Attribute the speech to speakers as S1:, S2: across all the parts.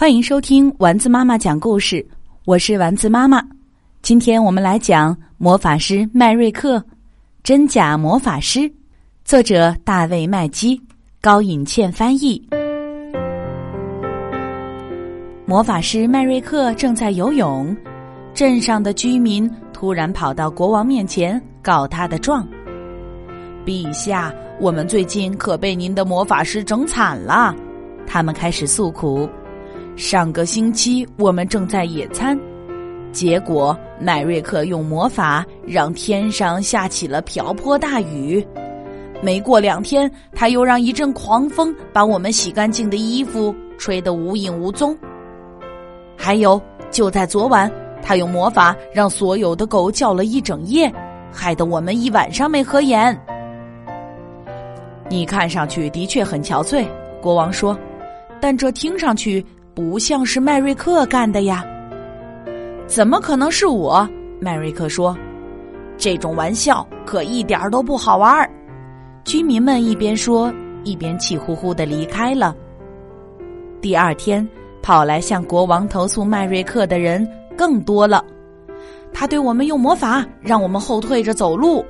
S1: 欢迎收听丸子妈妈讲故事，我是丸子妈妈。今天我们来讲魔法师麦瑞克，真假魔法师，作者大卫麦基，高引倩翻译。魔法师麦瑞克正在游泳，镇上的居民突然跑到国王面前告他的状。陛下，我们最近可被您的魔法师整惨了，他们开始诉苦。上个星期我们正在野餐，结果麦瑞克用魔法让天上下起了瓢泼大雨。没过两天，他又让一阵狂风把我们洗干净的衣服吹得无影无踪。还有，就在昨晚，他用魔法让所有的狗叫了一整夜，害得我们一晚上没合眼。你看上去的确很憔悴，国王说，但这听上去。不像是麦瑞克干的呀！怎么可能是我？麦瑞克说：“这种玩笑可一点都不好玩。”居民们一边说，一边气呼呼的离开了。第二天，跑来向国王投诉麦瑞克的人更多了。他对我们用魔法，让我们后退着走路。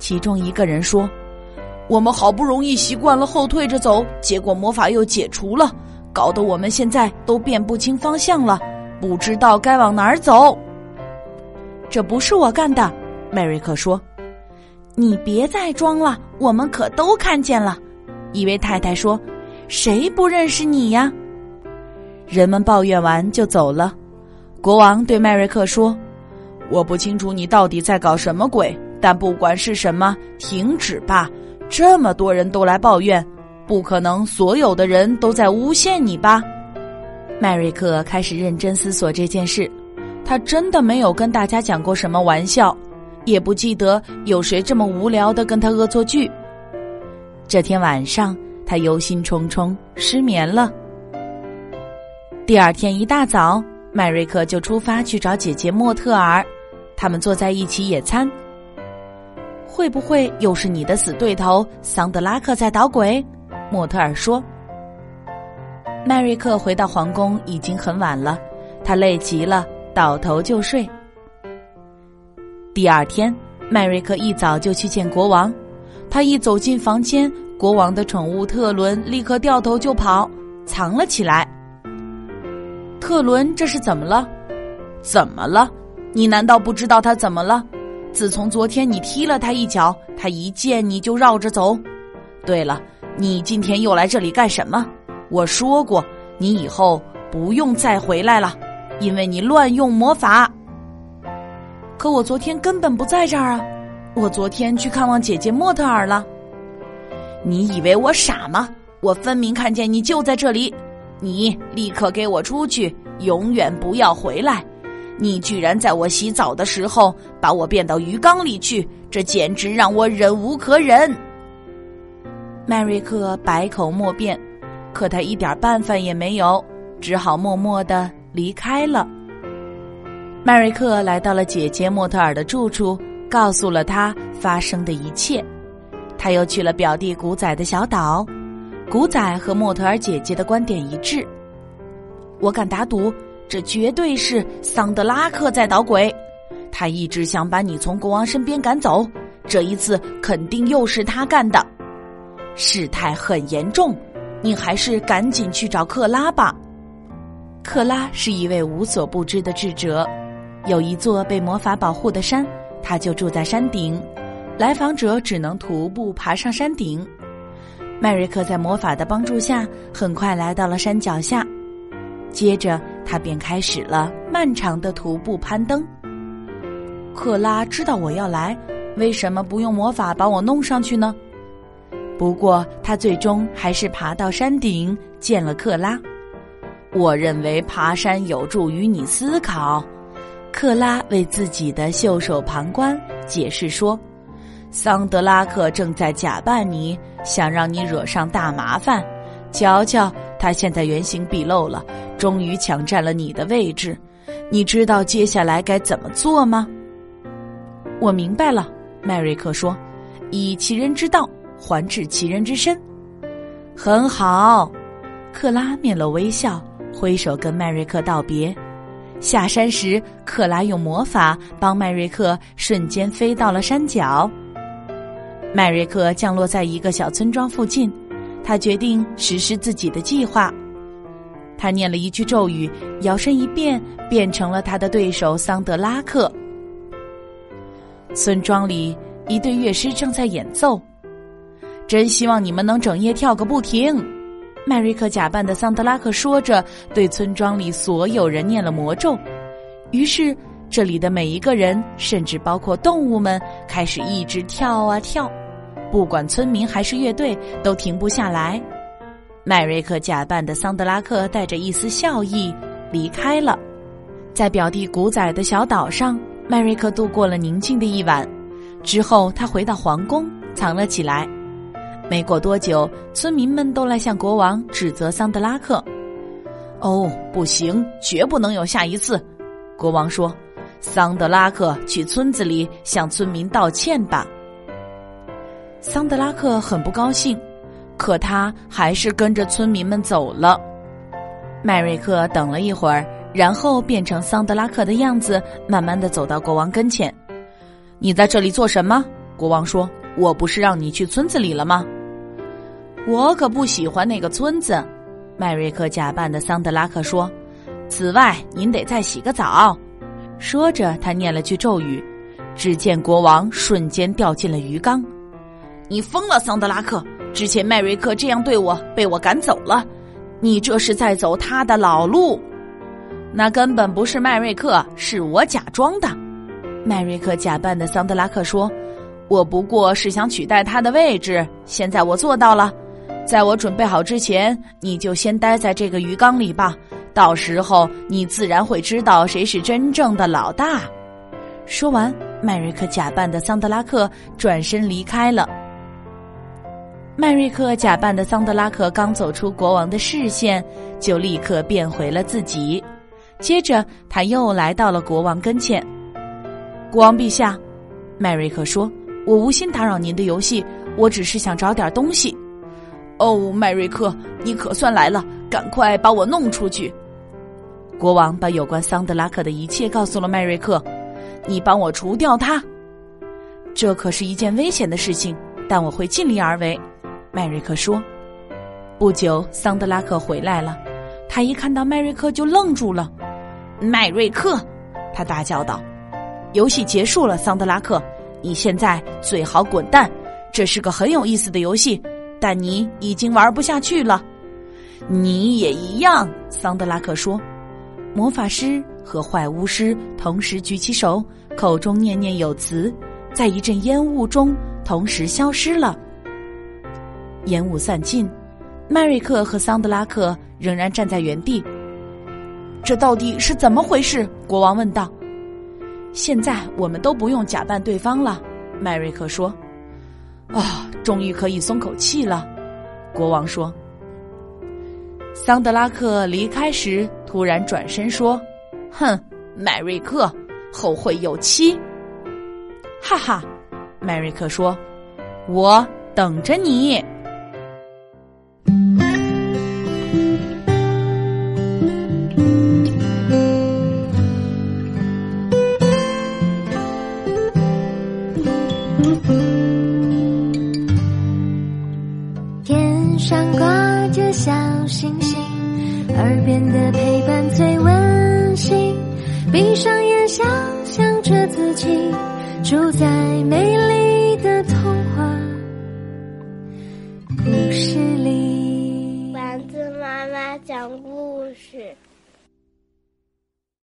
S1: 其中一个人说：“我们好不容易习惯了后退着走，结果魔法又解除了。”搞得我们现在都辨不清方向了，不知道该往哪儿走。这不是我干的，麦瑞克说。你别再装了，我们可都看见了。一位太太说：“谁不认识你呀？”人们抱怨完就走了。国王对麦瑞克说：“我不清楚你到底在搞什么鬼，但不管是什么，停止吧！这么多人都来抱怨。”不可能，所有的人都在诬陷你吧？麦瑞克开始认真思索这件事。他真的没有跟大家讲过什么玩笑，也不记得有谁这么无聊的跟他恶作剧。这天晚上，他忧心忡忡，失眠了。第二天一大早，麦瑞克就出发去找姐姐莫特尔，他们坐在一起野餐。会不会又是你的死对头桑德拉克在捣鬼？莫特尔说：“麦瑞克回到皇宫已经很晚了，他累极了，倒头就睡。第二天，麦瑞克一早就去见国王。他一走进房间，国王的宠物特伦立刻掉头就跑，藏了起来。特伦，这是怎么了？怎么了？你难道不知道他怎么了？自从昨天你踢了他一脚，他一见你就绕着走。对了。”你今天又来这里干什么？我说过，你以后不用再回来了，因为你乱用魔法。可我昨天根本不在这儿啊！我昨天去看望姐姐莫特尔了。你以为我傻吗？我分明看见你就在这里。你立刻给我出去，永远不要回来！你居然在我洗澡的时候把我变到鱼缸里去，这简直让我忍无可忍。麦瑞克百口莫辩，可他一点办法也没有，只好默默的离开了。麦瑞克来到了姐姐莫特尔的住处，告诉了他发生的一切。他又去了表弟古仔的小岛，古仔和莫特尔姐姐的观点一致。我敢打赌，这绝对是桑德拉克在捣鬼。他一直想把你从国王身边赶走，这一次肯定又是他干的。事态很严重，你还是赶紧去找克拉吧。克拉是一位无所不知的智者，有一座被魔法保护的山，他就住在山顶，来访者只能徒步爬上山顶。麦瑞克在魔法的帮助下，很快来到了山脚下，接着他便开始了漫长的徒步攀登。克拉知道我要来，为什么不用魔法把我弄上去呢？不过，他最终还是爬到山顶见了克拉。我认为爬山有助于你思考。克拉为自己的袖手旁观解释说：“桑德拉克正在假扮你，想让你惹上大麻烦。瞧瞧，他现在原形毕露了，终于抢占了你的位置。你知道接下来该怎么做吗？”我明白了，麦瑞克说：“以其人之道。”还治其人之身，很好。克拉面露微笑，挥手跟麦瑞克道别。下山时，克拉用魔法帮麦瑞克瞬间飞到了山脚。麦瑞克降落在一个小村庄附近，他决定实施自己的计划。他念了一句咒语，摇身一变，变成了他的对手桑德拉克。村庄里，一对乐师正在演奏。真希望你们能整夜跳个不停。麦瑞克假扮的桑德拉克说着，对村庄里所有人念了魔咒。于是，这里的每一个人，甚至包括动物们，开始一直跳啊跳，不管村民还是乐队，都停不下来。麦瑞克假扮的桑德拉克带着一丝笑意离开了。在表弟古仔的小岛上，麦瑞克度过了宁静的一晚。之后，他回到皇宫，藏了起来。没过多久，村民们都来向国王指责桑德拉克。哦，不行，绝不能有下一次！国王说：“桑德拉克，去村子里向村民道歉吧。”桑德拉克很不高兴，可他还是跟着村民们走了。麦瑞克等了一会儿，然后变成桑德拉克的样子，慢慢的走到国王跟前。“你在这里做什么？”国王说，“我不是让你去村子里了吗？”我可不喜欢那个村子，麦瑞克假扮的桑德拉克说。此外，您得再洗个澡。说着，他念了句咒语，只见国王瞬间掉进了鱼缸。你疯了，桑德拉克！之前麦瑞克这样对我，被我赶走了。你这是在走他的老路。那根本不是麦瑞克，是我假装的。麦瑞克假扮的桑德拉克说：“我不过是想取代他的位置，现在我做到了。”在我准备好之前，你就先待在这个鱼缸里吧。到时候你自然会知道谁是真正的老大。说完，麦瑞克假扮的桑德拉克转身离开了。麦瑞克假扮的桑德拉克刚走出国王的视线，就立刻变回了自己。接着，他又来到了国王跟前。国王陛下，麦瑞克说：“我无心打扰您的游戏，我只是想找点东西。”哦，麦瑞克，你可算来了！赶快把我弄出去！国王把有关桑德拉克的一切告诉了麦瑞克。你帮我除掉他，这可是一件危险的事情，但我会尽力而为。麦瑞克说。不久，桑德拉克回来了，他一看到麦瑞克就愣住了。麦瑞克，他大叫道：“游戏结束了，桑德拉克，你现在最好滚蛋。这是个很有意思的游戏。”但你已经玩不下去了，你也一样。”桑德拉克说。魔法师和坏巫师同时举起手，口中念念有词，在一阵烟雾中同时消失了。烟雾散尽，麦瑞克和桑德拉克仍然站在原地。这到底是怎么回事？国王问道。现在我们都不用假扮对方了，麦瑞克说。啊，终于可以松口气了，国王说。桑德拉克离开时，突然转身说：“哼，麦瑞克，后会有期。”哈哈，麦瑞克说：“我等着你。”
S2: 陪伴最温馨，闭上眼，想象着自己住在美丽